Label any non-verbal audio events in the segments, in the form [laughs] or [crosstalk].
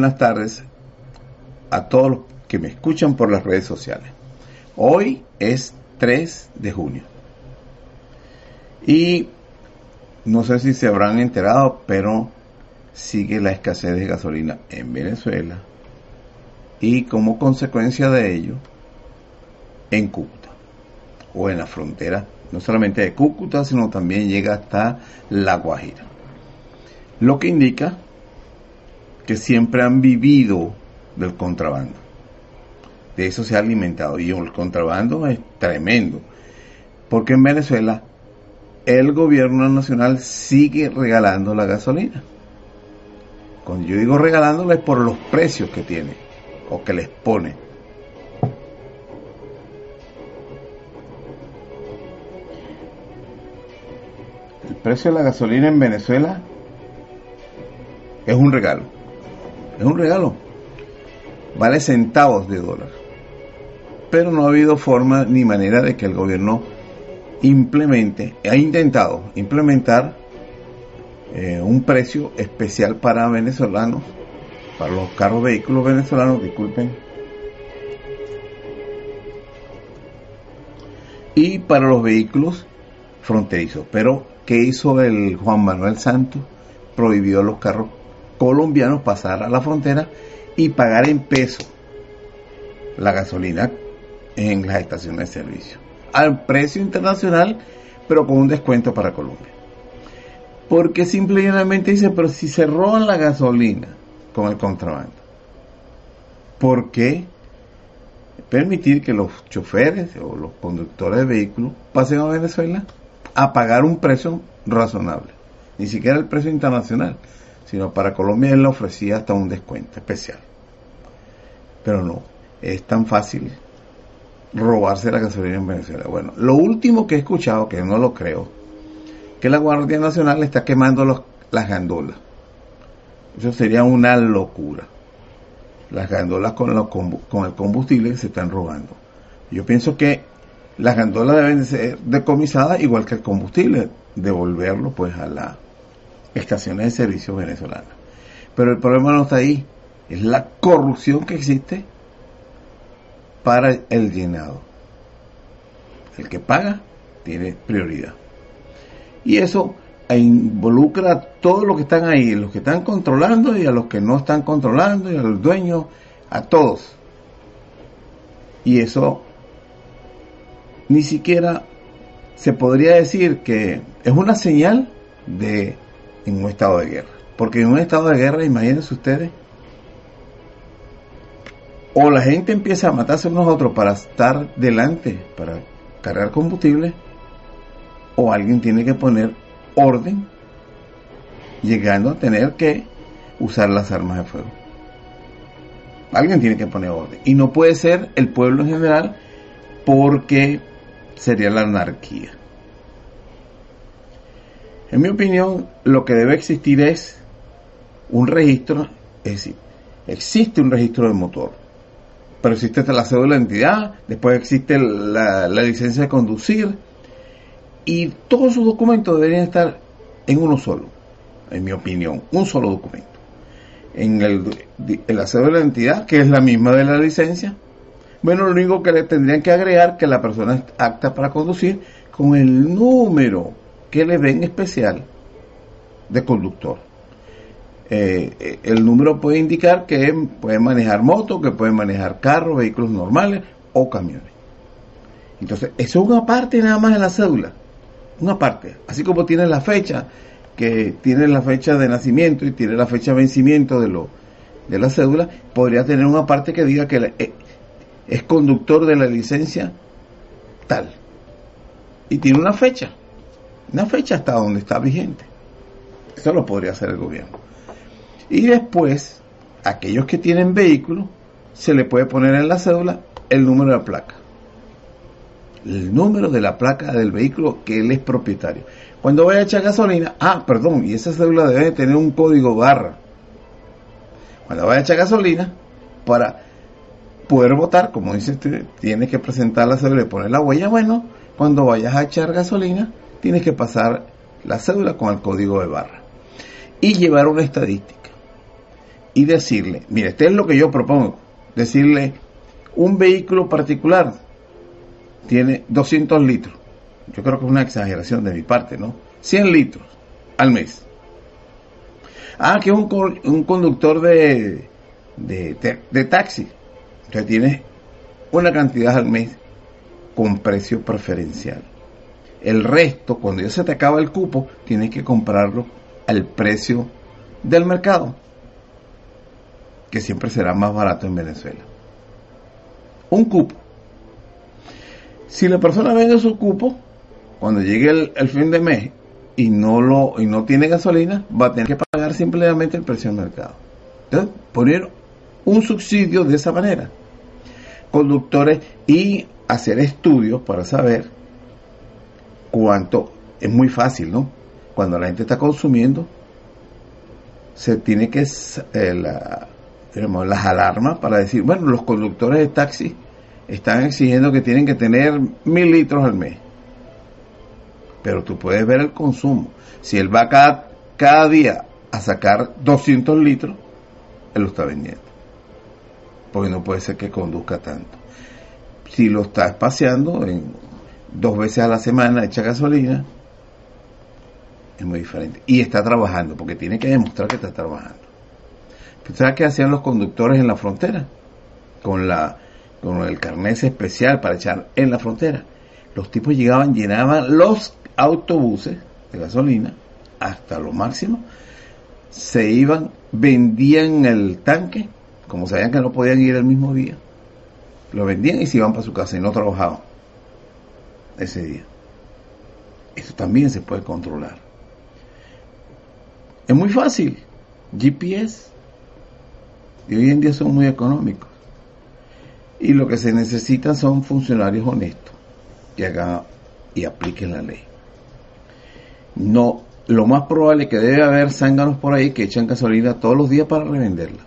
Buenas tardes a todos los que me escuchan por las redes sociales. Hoy es 3 de junio. Y no sé si se habrán enterado, pero sigue la escasez de gasolina en Venezuela y como consecuencia de ello en Cúcuta o en la frontera, no solamente de Cúcuta, sino también llega hasta La Guajira. Lo que indica que siempre han vivido del contrabando. De eso se ha alimentado. Y el contrabando es tremendo. Porque en Venezuela el gobierno nacional sigue regalando la gasolina. Cuando yo digo regalándola es por los precios que tiene o que les pone. El precio de la gasolina en Venezuela es un regalo. Es un regalo. Vale centavos de dólar. Pero no ha habido forma ni manera de que el gobierno implemente, ha intentado implementar eh, un precio especial para venezolanos, para los carros vehículos venezolanos, disculpen, y para los vehículos fronterizos. Pero, ¿qué hizo el Juan Manuel Santos? Prohibió los carros colombianos pasar a la frontera y pagar en peso la gasolina en las estaciones de servicio. Al precio internacional, pero con un descuento para Colombia. Porque simplemente dice, pero si se roban la gasolina con el contrabando, ¿por qué permitir que los choferes o los conductores de vehículos pasen a Venezuela a pagar un precio razonable? Ni siquiera el precio internacional, sino para Colombia él le ofrecía hasta un descuento especial. Pero no, es tan fácil robarse la gasolina en Venezuela. Bueno, lo último que he escuchado, que no lo creo, que la Guardia Nacional está quemando los, las gandolas. Eso sería una locura. Las gandolas con, con el combustible se están robando. Yo pienso que las gandolas deben ser decomisadas igual que el combustible, devolverlo pues a las estaciones de servicio venezolanas. Pero el problema no está ahí, es la corrupción que existe para el llenado. El que paga tiene prioridad. Y eso involucra a todos los que están ahí, los que están controlando y a los que no están controlando y a los dueños, a todos. Y eso ni siquiera se podría decir que es una señal de en un estado de guerra. Porque en un estado de guerra, imagínense ustedes, o la gente empieza a matarse unos a otros para estar delante, para cargar combustible, o alguien tiene que poner orden, llegando a tener que usar las armas de fuego. Alguien tiene que poner orden. Y no puede ser el pueblo en general porque sería la anarquía. En mi opinión, lo que debe existir es un registro, es decir, existe un registro de motor, pero existe la cédula de identidad, después existe la, la licencia de conducir, y todos sus documentos deberían estar en uno solo, en mi opinión, un solo documento. En, el, en la cédula de identidad, que es la misma de la licencia, bueno, lo único que le tendrían que agregar que la persona es apta para conducir con el número que le ven especial de conductor. Eh, eh, el número puede indicar que puede manejar moto, que puede manejar carros, vehículos normales o camiones. Entonces, eso es una parte nada más de la cédula una parte, así como tiene la fecha, que tiene la fecha de nacimiento y tiene la fecha de vencimiento de, lo, de la cédula, podría tener una parte que diga que eh, es conductor de la licencia tal. Y tiene una fecha, una fecha hasta donde está vigente. Eso lo podría hacer el gobierno. Y después, aquellos que tienen vehículos, se le puede poner en la cédula el número de placa el número de la placa del vehículo que él es propietario. Cuando vaya a echar gasolina, ah, perdón, y esa cédula debe tener un código barra. Cuando vaya a echar gasolina, para poder votar, como dice tienes que presentar la cédula y poner la huella. Bueno, cuando vayas a echar gasolina, tienes que pasar la cédula con el código de barra y llevar una estadística. y decirle, mire, este es lo que yo propongo, decirle, un vehículo particular tiene 200 litros, yo creo que es una exageración de mi parte, ¿no? 100 litros al mes. Ah, que es un, conductor de, de, taxi. Usted tiene una cantidad al mes con precio preferencial. El resto, cuando ya se te acaba el cupo, tienes que comprarlo al precio del mercado, que siempre será más barato en Venezuela. Un cupo. Si la persona vende su cupo, cuando llegue el, fin de mes y no lo y no tiene gasolina, va a tener que pagar simplemente el precio del mercado. Entonces, poner un subsidio de esa manera. Conductores y hacer estudios para saber cuánto es muy fácil, ¿no? Cuando la gente está consumiendo, se tiene que eh, la, las alarmas para decir, bueno, los conductores de taxi están exigiendo que tienen que tener mil litros al mes pero tú puedes ver el consumo. Si él va cada, cada día a sacar 200 litros, él lo está vendiendo. Porque no puede ser que conduzca tanto. Si lo está espaciando en dos veces a la semana, echa gasolina, es muy diferente. Y está trabajando, porque tiene que demostrar que está trabajando. ¿Sabes qué hacían los conductores en la frontera? Con, la, con el carnet especial para echar en la frontera. Los tipos llegaban, llenaban los autobuses de gasolina hasta lo máximo, se iban, vendían el tanque, como sabían que no podían ir el mismo día, lo vendían y se iban para su casa y no trabajaban ese día. Eso también se puede controlar. Es muy fácil. GPS. Y hoy en día son muy económicos. Y lo que se necesita son funcionarios honestos que hagan y apliquen la ley no, lo más probable es que debe haber zánganos por ahí que echan gasolina todos los días para revenderla.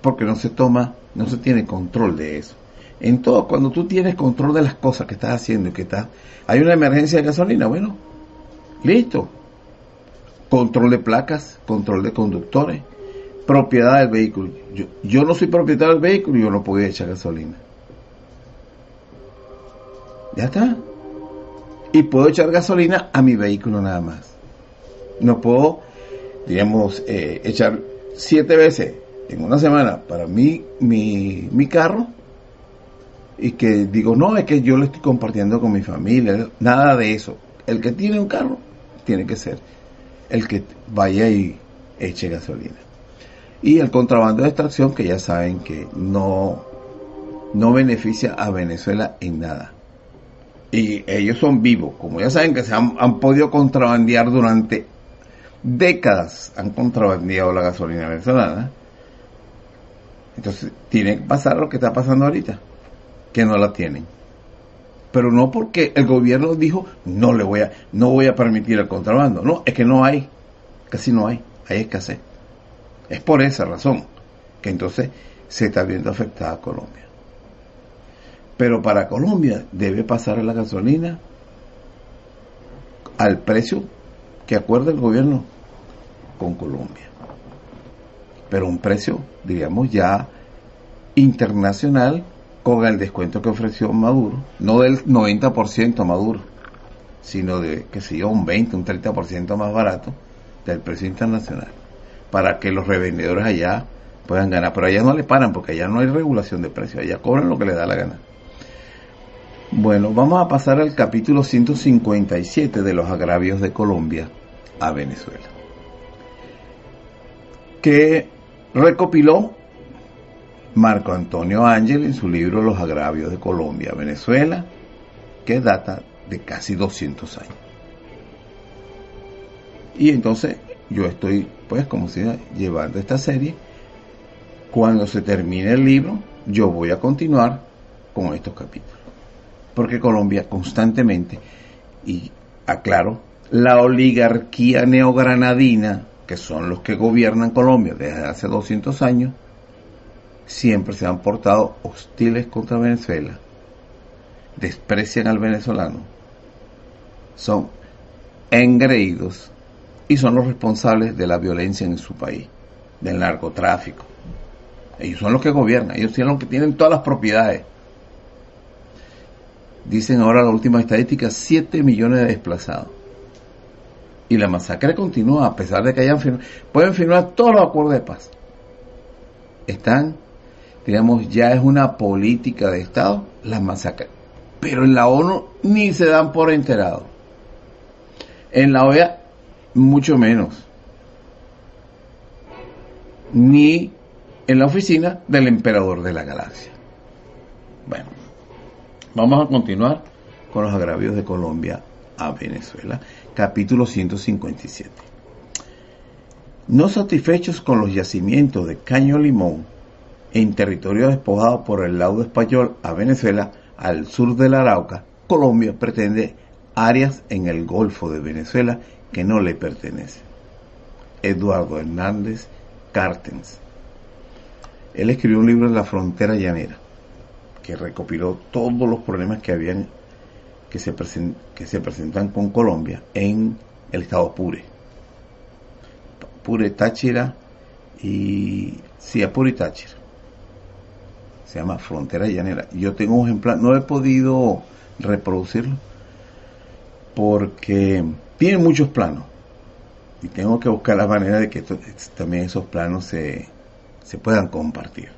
Porque no se toma, no se tiene control de eso. En todo, cuando tú tienes control de las cosas que estás haciendo y que estás, hay una emergencia de gasolina, bueno, listo. Control de placas, control de conductores, propiedad del vehículo. Yo, yo no soy propietario del vehículo yo no puedo echar gasolina. Ya está y puedo echar gasolina a mi vehículo nada más. No puedo, digamos, eh, echar siete veces en una semana para mí mi, mi carro y que digo, no, es que yo lo estoy compartiendo con mi familia, nada de eso. El que tiene un carro tiene que ser el que vaya y eche gasolina. Y el contrabando de extracción, que ya saben que no, no beneficia a Venezuela en nada y ellos son vivos, como ya saben que se han, podido contrabandear durante décadas, han contrabandeado la gasolina venezolana. Entonces, tiene que pasar lo que está pasando ahorita, que no la tienen. Pero no porque el gobierno dijo, no le voy a, no voy a permitir el contrabando. No, es que no hay, casi no hay, hay escasez. Es por esa razón que entonces se está viendo afectada Colombia. Pero para Colombia debe pasar la gasolina al precio que acuerda el gobierno con Colombia. Pero un precio, digamos, ya internacional con el descuento que ofreció Maduro, no del 90% Maduro, sino de, que sé yo, un 20, un 30% más barato del precio internacional, para que los revendedores allá puedan ganar. Pero allá no le paran, porque allá no hay regulación de precios, allá cobran lo que les da la gana. Bueno, vamos a pasar al capítulo 157 de los agravios de Colombia a Venezuela, que recopiló Marco Antonio Ángel en su libro Los agravios de Colombia Venezuela, que data de casi 200 años. Y entonces yo estoy, pues, como si llevando esta serie. Cuando se termine el libro, yo voy a continuar con estos capítulos porque Colombia constantemente, y aclaro, la oligarquía neogranadina, que son los que gobiernan Colombia desde hace 200 años, siempre se han portado hostiles contra Venezuela, desprecian al venezolano, son engreídos y son los responsables de la violencia en su país. del narcotráfico. Ellos son los que gobiernan, ellos los que tienen todas las propiedades. Dicen ahora la última estadística, 7 millones de desplazados. Y la masacre continúa a pesar de que hayan firmado, pueden firmar todos los acuerdos de paz. Están, digamos, ya es una política de Estado las masacres. Pero en la ONU ni se dan por enterado. En la OEA, mucho menos. Ni en la oficina del emperador de la galaxia. Bueno, vamos a continuar con los agravios de Colombia a Venezuela, capítulo 157. No satisfechos con los yacimientos de caño limón en territorio despojado por el laudo español a Venezuela, al sur del Arauca, Colombia pretende áreas en el Golfo de Venezuela que no le pertenecen. Eduardo Hernández Cartens él escribió un libro en La Frontera Llanera, que recopiló todos los problemas que habían que se, que se presentan con Colombia en el estado Pure. Pure Táchira y sí, Apure y Táchira. Se llama Frontera Llanera. Yo tengo un ejemplar, no he podido reproducirlo porque tiene muchos planos y tengo que buscar la manera de que también esos planos se, se puedan compartir.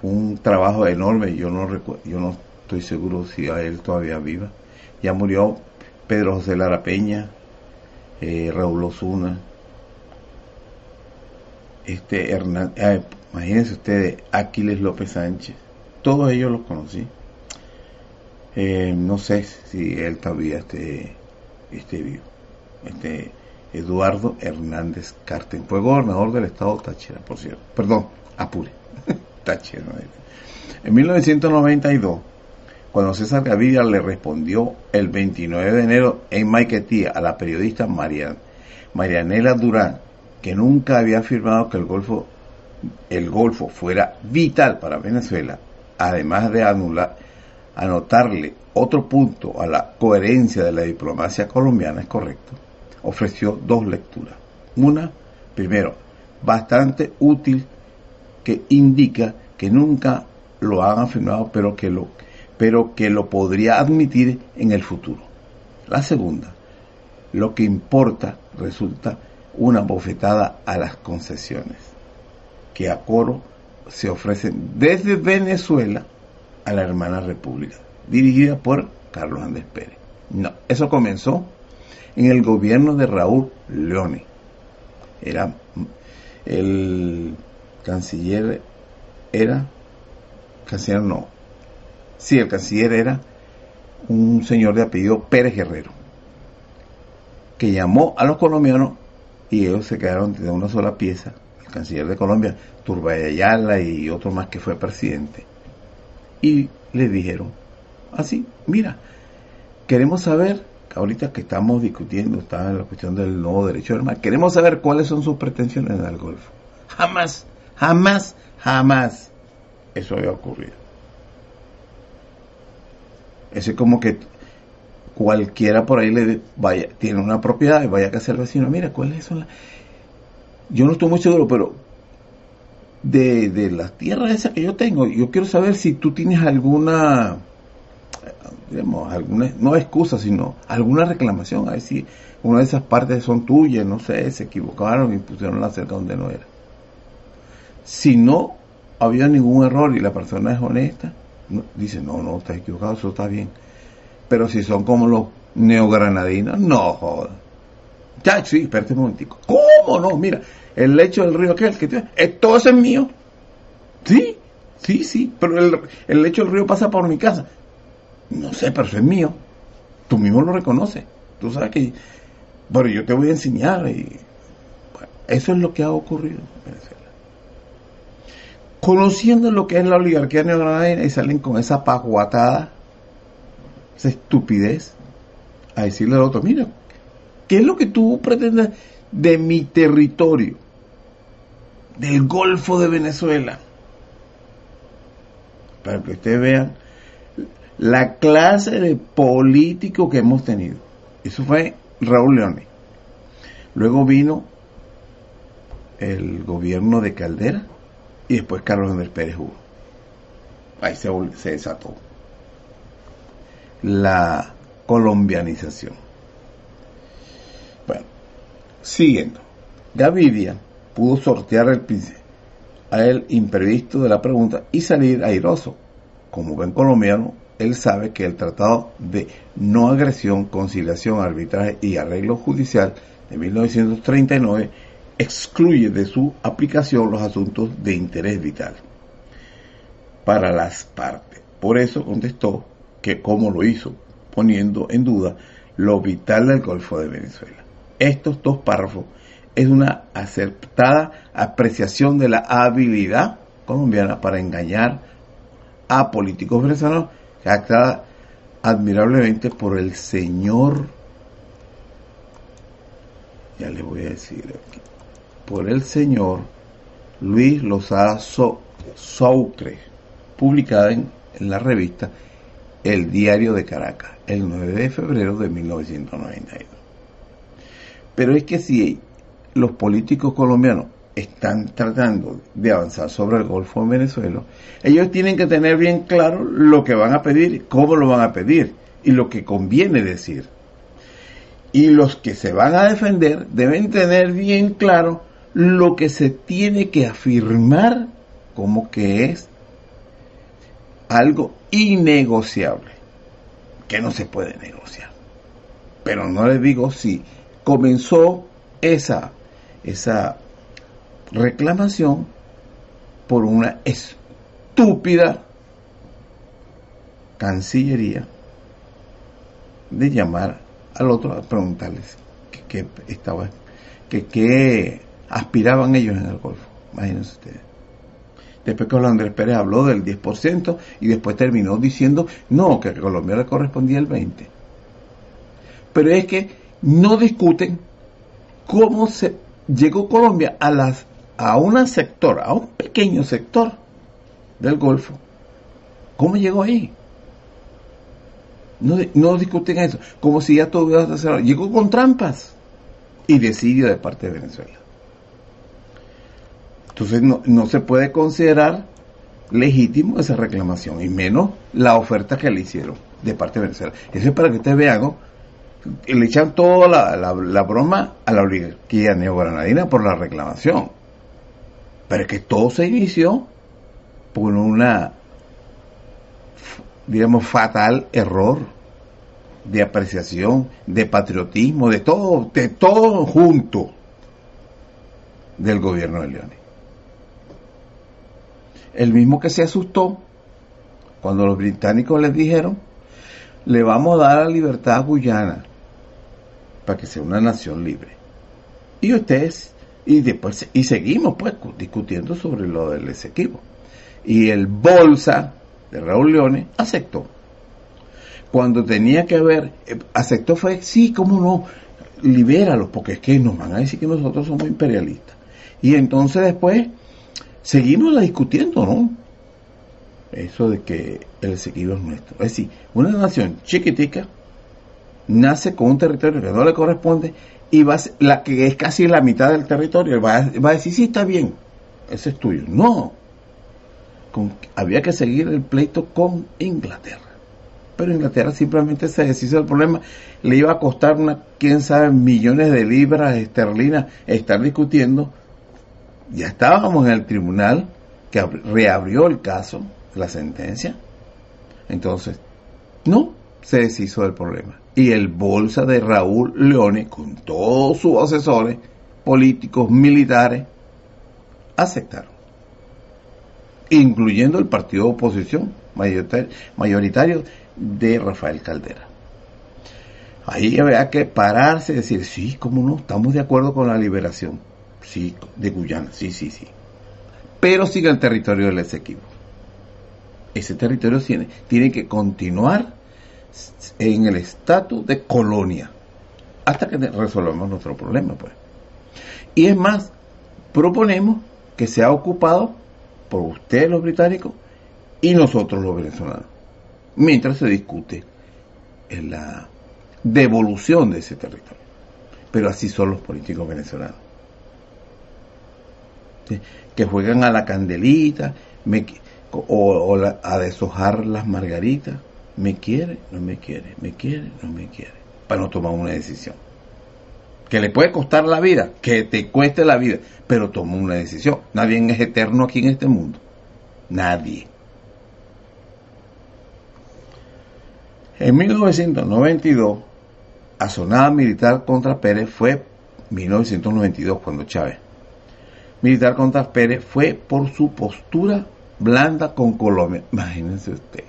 Fue un trabajo enorme, yo no, yo no estoy seguro si a él todavía viva. Ya murió Pedro José Lara Peña, eh, Raúl Osuna, este Hernán, imagínense ustedes, Aquiles López Sánchez, todos ellos los conocí. Eh, no sé si él todavía esté, vivo. Este, Eduardo Hernández Carten. Fue gobernador del estado Táchira, por cierto. Perdón, Apure. [laughs] Táchira. En 1992, cuando César Gaviria le respondió el 29 de enero en Maiquetía a la periodista Marianela Durán, que nunca había afirmado que el Golfo, el Golfo fuera vital para Venezuela, además de anular, anotarle otro punto a la coherencia de la diplomacia colombiana, es correcto ofreció dos lecturas. Una, primero, bastante útil que indica que nunca lo han afirmado, pero que lo, pero que lo podría admitir en el futuro. La segunda, lo que importa resulta una bofetada a las concesiones que a coro se ofrecen desde Venezuela a la hermana república, dirigida por Carlos Andrés Pérez. No, eso comenzó en el gobierno de Raúl Leone. Era el canciller era canciller no. Sí, el canciller era un señor de apellido Pérez Guerrero que llamó a los colombianos y ellos se quedaron de una sola pieza. El canciller de Colombia, Turbay Ayala y otro más que fue presidente. Y le dijeron así, mira, queremos saber ahorita que estamos discutiendo, está la cuestión del nuevo derecho del mar, queremos saber cuáles son sus pretensiones en el Golfo. Jamás, jamás, jamás eso había ocurrido. es como que cualquiera por ahí le vaya, tiene una propiedad y vaya a casa al vecino, mira, ¿cuáles son las... Yo no estoy muy seguro, pero de, de las tierras esas que yo tengo, yo quiero saber si tú tienes alguna digamos, alguna, no excusa, sino alguna reclamación, a ver si una de esas partes son tuyas, no sé, se equivocaron y pusieron la cerca donde no era. Si no había ningún error y la persona es honesta, dice, no, no, estás equivocado, eso está bien. Pero si son como los neogranadinos, no joda. Ya, sí, espérate un momentico. ¿Cómo no? Mira, el lecho del río aquel que tiene, todo eso es mío. Sí, sí, sí, pero el, el lecho del río pasa por mi casa. No sé, pero eso es mío. Tú mismo lo reconoces. Tú sabes que... Bueno, yo te voy a enseñar y... eso es lo que ha ocurrido en Venezuela. Conociendo lo que es la oligarquía neogranadina y salen con esa pajuatada, esa estupidez, a decirle al otro, mira, ¿qué es lo que tú pretendes de mi territorio? Del Golfo de Venezuela. Para que ustedes vean la clase de político que hemos tenido. Eso fue Raúl Leone. Luego vino el gobierno de Caldera y después Carlos Andrés Pérez hubo. Ahí se desató la colombianización. Bueno, siguiendo. Gaviria pudo sortear el, a el imprevisto de la pregunta y salir airoso. Como buen colombiano, él sabe que el Tratado de No Agresión, Conciliación, Arbitraje y Arreglo Judicial de 1939 excluye de su aplicación los asuntos de interés vital para las partes. Por eso contestó que cómo lo hizo, poniendo en duda lo vital del Golfo de Venezuela. Estos dos párrafos es una acertada apreciación de la habilidad colombiana para engañar a políticos venezolanos, actada admirablemente por el señor, ya le voy a decir aquí, por el señor Luis Lozada Soucre, publicada en la revista El Diario de Caracas, el 9 de febrero de 1992. Pero es que si los políticos colombianos están tratando de avanzar sobre el Golfo en Venezuela, ellos tienen que tener bien claro lo que van a pedir, cómo lo van a pedir y lo que conviene decir. Y los que se van a defender deben tener bien claro lo que se tiene que afirmar como que es algo innegociable, que no se puede negociar. Pero no les digo si comenzó esa esa reclamación por una estúpida cancillería de llamar al otro a preguntarles qué estaba que qué aspiraban ellos en el Golfo. Imagínense ustedes. Después que Andrés Pérez habló del 10% y después terminó diciendo no, que a Colombia le correspondía el 20%. Pero es que no discuten cómo se llegó Colombia a, las, un sector, a un pequeño sector del Golfo. ¿Cómo llegó ahí? No, no discuten eso, como si ya todo hubiera cerrado. Llegó con trampas y decidió de parte de Venezuela. Entonces no, no se puede considerar legítimo esa reclamación, y menos la oferta que le hicieron de parte de Venezuela. Eso es para que ustedes vean le echan toda la, broma a la oligarquía neogranadina por la reclamación. Pero es que todo se inició por una, digamos, fatal error de apreciación, de patriotismo, de todo, de todo junto del gobierno de León. El mismo que se asustó cuando los británicos les dijeron, le vamos a dar la libertad a Guyana para que sea una nación libre. Y ustedes, y después, y seguimos pues discutiendo sobre lo del Esequibo. Y el Bolsa de Raúl Leones aceptó. Cuando tenía que haber, eh, aceptó fue, sí, cómo no, libéralos, porque es que nos van a decir que nosotros somos imperialistas. Y entonces después seguimos la discutiendo, ¿no? Eso de que el Esequibo es nuestro. Es decir, una nación chiquitica, nace con un territorio que no le corresponde y va la que es casi la mitad del territorio. Va a, va a decir sí está bien ese es tuyo no. Había que seguir el pleito con Inglaterra. Pero Inglaterra simplemente se deshizo del problema. Le iba a costar una quién sabe millones de libras esterlinas estar discutiendo ya estábamos en el tribunal que reabrió el caso la sentencia. Entonces no se deshizo del problema. Y el bolsa de Raúl Leone, con todos sus asesores políticos, militares, aceptaron, incluyendo el partido de oposición mayoritario de Rafael Caldera. Ahí había que pararse y decir, sí, cómo no, estamos de acuerdo con la liberación, sí, de Guyana, sí, sí, sí. Pero sigue el territorio del Esequibo. Ese territorio tiene, tiene que continuar en el estatus de colonia hasta que resolvamos nuestro problema pues y es más proponemos que sea ocupado por ustedes los británicos y nosotros los venezolanos mientras se discute la devolución de ese territorio pero así son los políticos venezolanos que juegan a la candelita o, a deshojar las margaritas. ¿Me quiere? No me quiere. ¿Me quiere? No me quiere. Para no tomar una decisión. Que le puede costar la vida, que te cueste la vida, pero toma una decisión. Nadie es eterno aquí en este mundo. Nadie. En 1992, asonada militar contra Pérez fue 1992 cuando Chávez militar contra Pérez fue por su postura blanda con Colombia. Imagínense usted.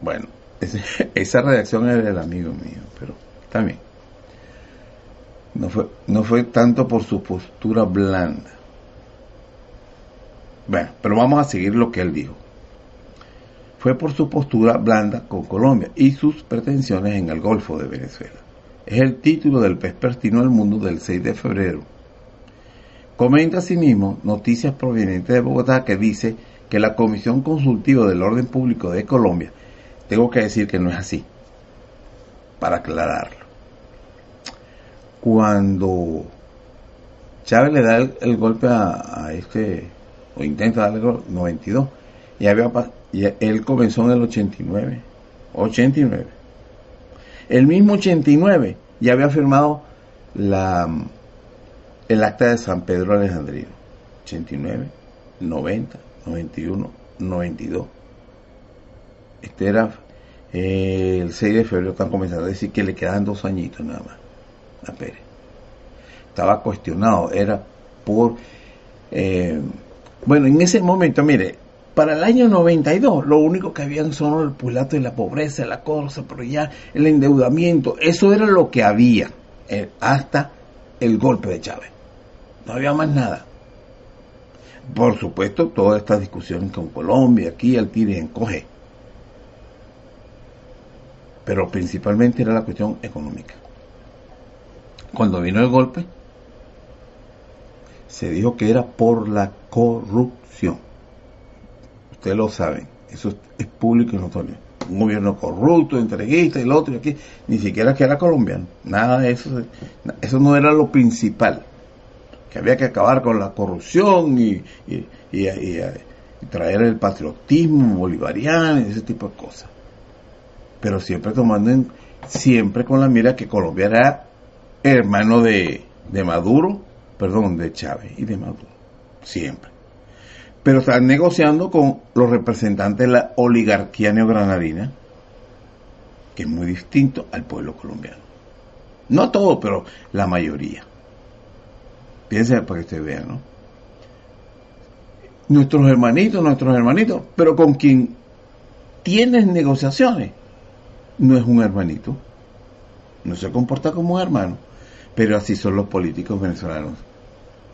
Bueno, [laughs] esa redacción es del amigo mío, pero también. No fue, no fue tanto por su postura blanda. Bueno, pero vamos a seguir lo que él dijo fue por su postura blanda con Colombia y sus pretensiones en el Golfo de Venezuela. Es el título del Vespertino del Mundo del 6 de febrero. Comenta asimismo noticias provenientes de Bogotá que dice que la Comisión Consultiva del Orden Público de Colombia, tengo que decir que no es así, para aclararlo. Cuando Chávez le da el, golpe a, este, o intenta darle el golpe, 92, y había él comenzó en el 89. 89. El mismo 89 ya había firmado la, el acta de San Pedro Alejandrino. 89, 90, 91, 92. Este era eh, el 6 de febrero, están comenzando a decir que le quedaban dos añitos nada más a Pérez. Estaba cuestionado, era por... Eh, bueno, en ese momento, mire, para el año 92, lo único que habían son el pulato y la pobreza, la cosa, pero ya el endeudamiento, eso era lo que había eh, hasta el golpe de Chávez. No había más nada. Por supuesto, todas estas discusiones con Colombia, aquí al tire en coge. Pero principalmente era la cuestión económica. Cuando vino el golpe, se dijo que era por la corrupción ustedes lo saben, eso es público y notorio. Un gobierno corrupto, entreguista el otro, y aquí, ni siquiera que era colombiano, nada de eso, eso no era lo principal, que había que acabar con la corrupción y, traer el patriotismo bolivariano y ese tipo de cosas. Pero siempre tomando en, siempre con la mira que Colombia era hermano de, de Maduro, perdón, de Chávez y de Maduro, siempre pero están negociando con los representantes de la oligarquía neogranadina, que es muy distinto al pueblo colombiano. No todo, pero la mayoría. Piensen para que ustedes vean, ¿no? Nuestros hermanitos, nuestros hermanitos, pero con quien tienes negociaciones, no es un hermanito, no se comporta como un hermano, pero así son los políticos venezolanos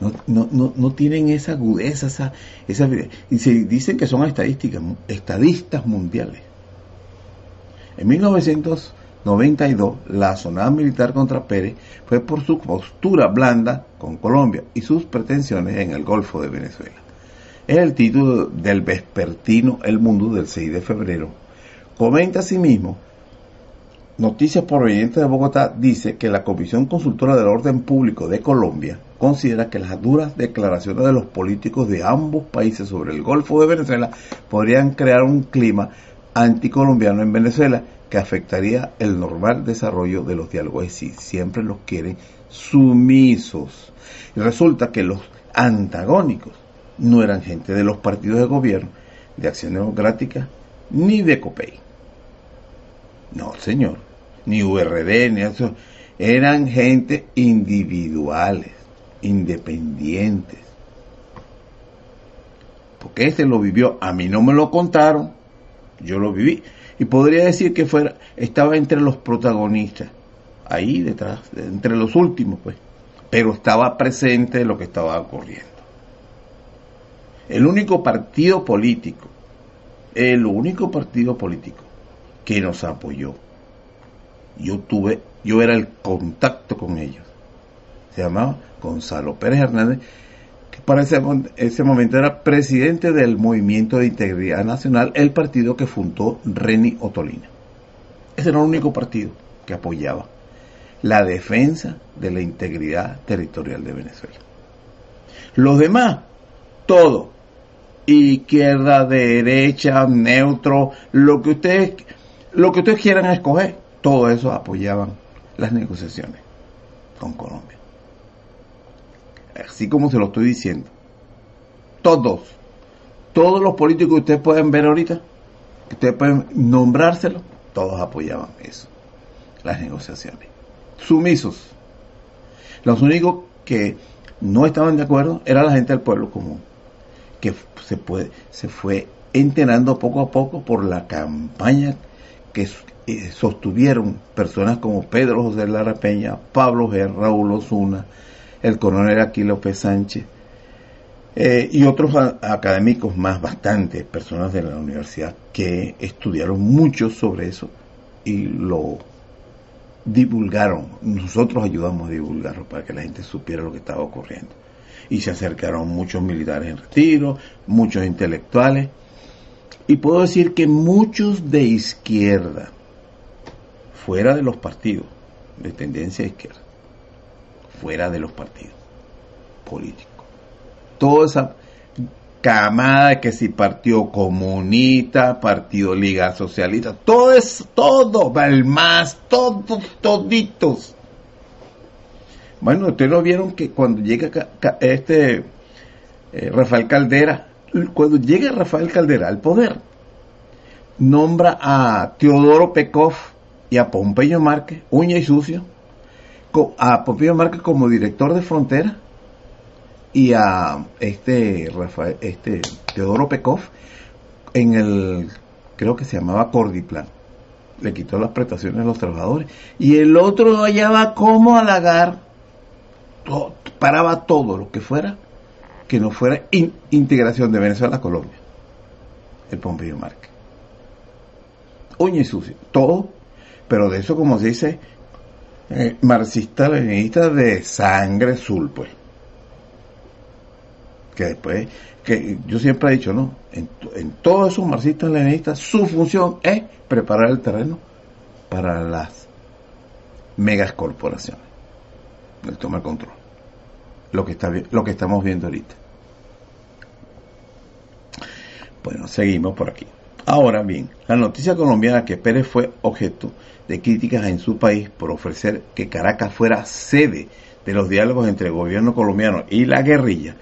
no, no, no, no tienen esa agudeza, esa, esa y se dicen que son estadísticas, estadistas mundiales. En 1992, la sonada militar contra Pérez fue por su postura blanda con Colombia y sus pretensiones en el Golfo de Venezuela. Es el título del vespertino El Mundo del 6 de febrero. Comenta asimismo Noticias provenientes de Bogotá dice que la Comisión Consultora del Orden Público de Colombia considera que las duras declaraciones de los políticos de ambos países sobre el Golfo de Venezuela podrían crear un clima anticolombiano en Venezuela que afectaría el normal desarrollo de los diálogos. Es decir, siempre los quieren sumisos. Y resulta que los antagónicos no eran gente de los partidos de gobierno, de Acción Democrática, ni de COPEI. No, señor ni URD, ni eso. Eran gente individuales, independientes. Porque este lo vivió, a mí no me lo contaron, yo lo viví. Y podría decir que fuera, estaba entre los protagonistas, ahí detrás, entre los últimos, pues. Pero estaba presente lo que estaba ocurriendo. El único partido político, el único partido político que nos apoyó yo tuve, yo era el contacto con ellos. Se llamaba Gonzalo Pérez Hernández, para ese, ese momento era presidente del Movimiento de Integridad Nacional, el partido que fundó Reni Otolina. Ese era el único partido que apoyaba la defensa de la integridad territorial de Venezuela. Los demás, todo. Izquierda, derecha, neutro, lo que ustedes, lo que ustedes quieran escoger, todo eso apoyaban las negociaciones con Colombia. Así como se lo estoy diciendo. Todos, todos los políticos que ustedes pueden ver ahorita, que ustedes pueden nombrárselo, todos apoyaban eso, las negociaciones. Sumisos. Los únicos que no estaban de acuerdo era la gente del pueblo común, que se, puede, se fue enterando poco a poco por la campaña que eh, sostuvieron personas como Pedro José Lara Peña, Pablo G. Raúl Osuna, el coronel Aquilo López Sánchez, eh, y otros académicos más, bastantes personas de la universidad que estudiaron mucho sobre eso y lo divulgaron. Nosotros ayudamos a divulgarlo para que la gente supiera lo que estaba ocurriendo. Y se acercaron muchos militares en retiro, muchos intelectuales. Y puedo decir que muchos de izquierda, fuera de los partidos, de tendencia izquierda, fuera de los partidos políticos. Toda esa camada que si partido comunista, partido liga socialista, todo es todo, más, todos, toditos. Bueno, ustedes lo vieron que cuando llega este eh, Rafael Caldera, cuando llega Rafael Caldera al poder, nombra a Teodoro Pekov y a Pompeyo Márquez, uña y sucio, a Pompeyo Márquez como director de frontera y a este este Teodoro Pekov en el creo que se llamaba Cordiplan. Le quitó las prestaciones a los trabajadores. Y el otro no hallaba cómo halagar, paraba todo lo que fuera, que no fuera integración de Venezuela a Colombia. El Pompeyo Márquez. Uña y sucio, todo, pero de eso, como se dice, eh, marxista-leninista de sangre azul, pues que después, que yo siempre he dicho, ¿no? En, todos esos marxistas leninistas, su función es preparar el terreno para las megas corporaciones, el toma control. Lo que, está, lo que estamos viendo ahorita. Bueno, seguimos por aquí. Ahora bien, la noticia colombiana que Pérez fue objeto de críticas en su país por ofrecer que Caracas fuera sede de los diálogos entre el gobierno colombiano y la guerrilla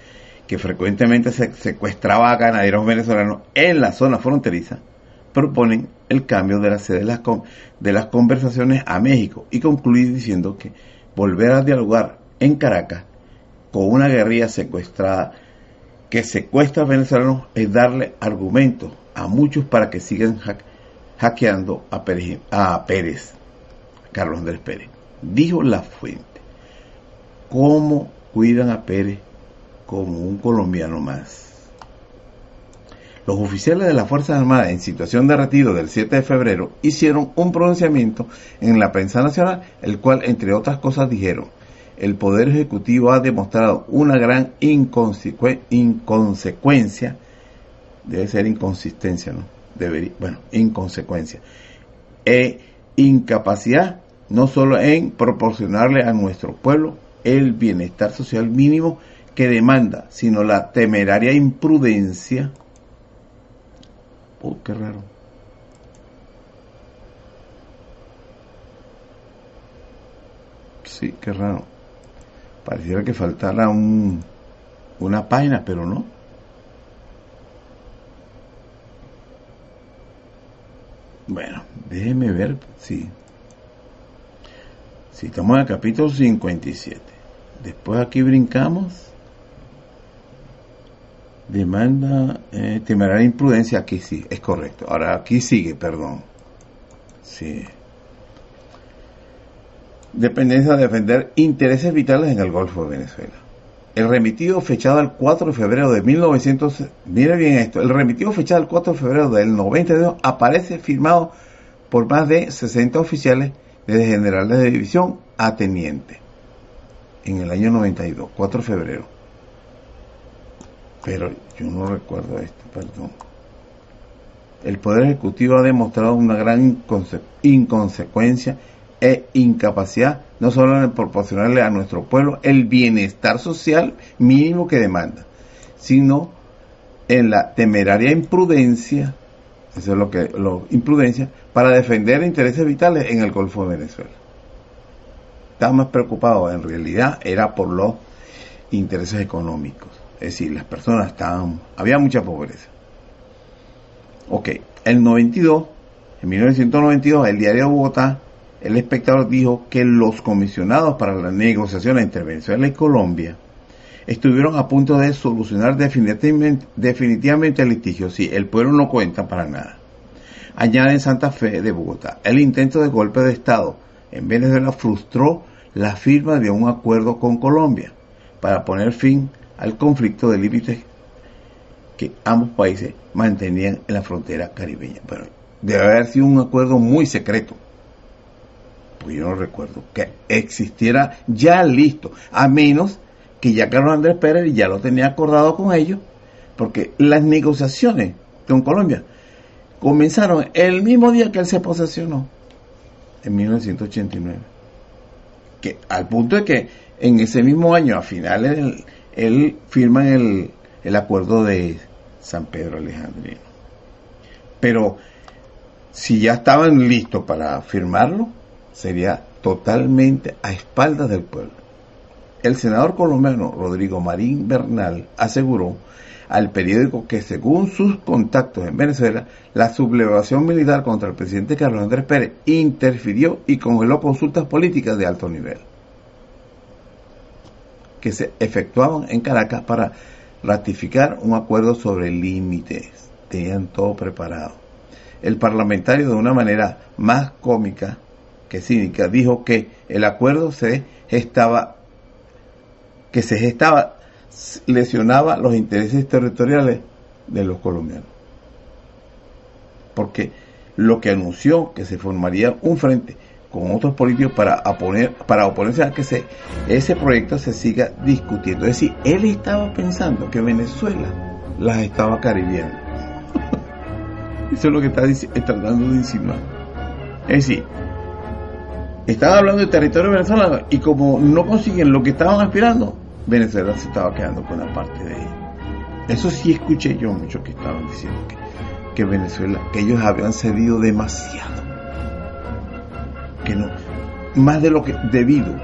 que frecuentemente se secuestraba a ganaderos venezolanos en la zona fronteriza, proponen el cambio de la sede de las, conversaciones a México y concluir diciendo que volver a dialogar en Caracas con una guerrilla secuestrada que secuestra a venezolanos es darle argumentos a muchos para que sigan hackeando a Pérez, a Pérez, Carlos Andrés Pérez. Dijo la fuente, ¿cómo cuidan a Pérez como un colombiano más. Los oficiales de las Fuerzas Armadas en situación de retiro del 7 de febrero hicieron un pronunciamiento en la prensa nacional, el cual, entre otras cosas, dijeron, el Poder Ejecutivo ha demostrado una gran inconsecuencia, debe ser inconsistencia, ¿no? Debería, bueno, inconsecuencia, e incapacidad no solo en proporcionarle a nuestro pueblo el bienestar social mínimo, que demanda, sino la temeraria imprudencia. Oh, qué raro. Sí, qué raro. Pareciera que faltara un, una página, pero no. Bueno, déjeme ver si. Si estamos en el capítulo 57. Después aquí brincamos Demanda eh, temeraria imprudencia, aquí sí, es correcto. Ahora aquí sigue, perdón. Sí. Dependencia de defender intereses vitales en el Golfo de Venezuela. El remitido fechado el 4 de febrero de 1900, mire bien esto, el remitido fechado el 4 de febrero del 92 aparece firmado por más de 60 oficiales desde generales de división a teniente en el año 92, 4 de febrero pero yo no recuerdo esto, perdón. El Poder Ejecutivo ha demostrado una gran inconsecuencia e incapacidad no solo en proporcionarle a nuestro pueblo el bienestar social mínimo que demanda, sino en la temeraria imprudencia, eso es lo que, lo, imprudencia, para defender intereses vitales en el Golfo de Venezuela. Estaba más preocupado, en realidad, era por los intereses económicos. Es decir, las personas estaban, había mucha pobreza. Ok, el 92, en 1992, el diario de Bogotá, el espectador dijo que los comisionados para la negociación entre Venezuela y Colombia estuvieron a punto de solucionar definitivamente, el litigio. Sí, el pueblo no cuenta para nada. Añade en Santa Fe de Bogotá, el intento de golpe de Estado en Venezuela frustró la firma de un acuerdo con Colombia para poner fin al conflicto de límites que ambos países mantenían en la frontera caribeña. Pero debe haber sido un acuerdo muy secreto. Pues yo no recuerdo que existiera ya listo, a menos que ya Carlos Andrés Pérez ya lo tenía acordado con ellos, porque las negociaciones con Colombia comenzaron el mismo día que él se posesionó, en 1989. Que, al punto de que en ese mismo año, a finales, él, firma el, el acuerdo de San Pedro Alejandrino. Pero si ya estaban listos para firmarlo, sería totalmente a espaldas del pueblo. El senador colombiano Rodrigo Marín Bernal aseguró al periódico que según sus contactos en Venezuela, la sublevación militar contra el presidente Carlos Andrés Pérez interfirió y congeló consultas políticas de alto nivel que se efectuaban en Caracas para ratificar un acuerdo sobre límites. Tenían todo preparado. El parlamentario de una manera más cómica que cínica dijo que el acuerdo se estaba que se gestaba lesionaba los intereses territoriales de los colombianos. Porque lo que anunció que se formaría un frente con otros políticos para, oponer, para oponerse a que se, ese proyecto se siga discutiendo. Es decir, él estaba pensando que Venezuela las estaba caribiendo. [laughs] Eso es lo que está, tratando de insinuar. Es decir, estaban hablando de territorio venezolano y como no consiguen lo que estaban aspirando, Venezuela se estaba quedando con una parte de ellos. Eso sí escuché yo mucho que estaban diciendo que, que Venezuela, que ellos habían cedido demasiado. Que no, más de lo que debido.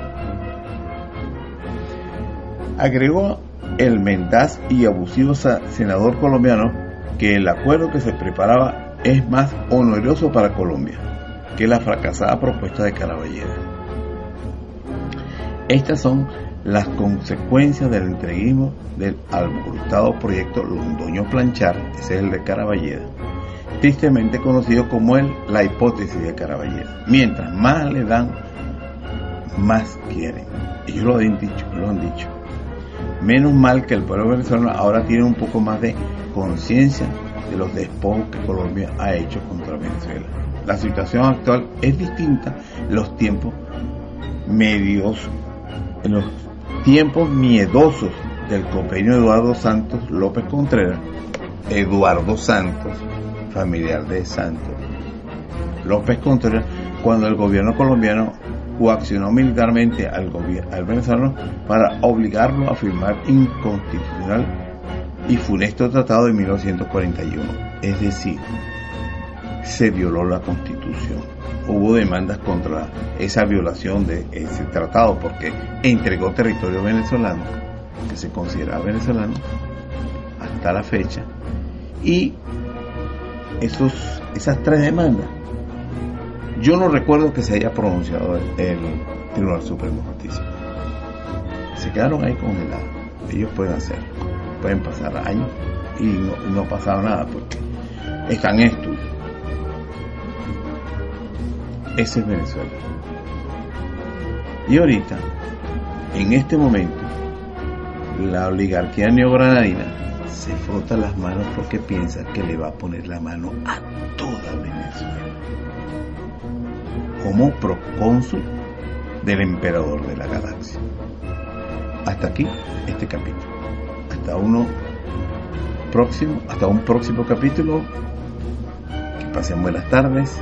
Agregó el mendaz y abusivo senador colombiano que el acuerdo que se preparaba es más oneroso para Colombia que la fracasada propuesta de Caraballera. Estas son las consecuencias del entreguismo del alborotado proyecto Londoño Planchar, ese es el de Caraballeda, tristemente conocido como el, la hipótesis de Caraballeda. Mientras más le dan, más quieren. Ellos lo han dicho, lo han dicho. Menos mal que el pueblo venezolano ahora tiene un poco más de conciencia de los despojos que Colombia ha hecho contra Venezuela. La situación actual es distinta, los tiempos medios, en los tiempos miedosos del compañero Eduardo Santos López Contreras, Eduardo Santos, familiar de Santos López Contreras, cuando el gobierno colombiano coaccionó militarmente al, al venezolano para obligarlo a firmar inconstitucional y funesto tratado de 1941. Es decir, se violó la constitución hubo demandas contra esa violación de ese tratado porque entregó territorio venezolano, que se considera venezolano, hasta la fecha. Y esos, esas tres demandas, yo no recuerdo que se haya pronunciado el, Tribunal Supremo de Justicia. Se quedaron ahí congelados. Ellos pueden hacer, pueden pasar años y no, no ha pasado nada porque están en estudio. Ese es Venezuela. Y ahorita, en este momento, la oligarquía neogranadina se frota las manos porque piensa que le va a poner la mano a toda Venezuela. Como procónsul del emperador de la galaxia. Hasta aquí este capítulo. Hasta uno próximo, hasta un próximo capítulo. Que pasen buenas tardes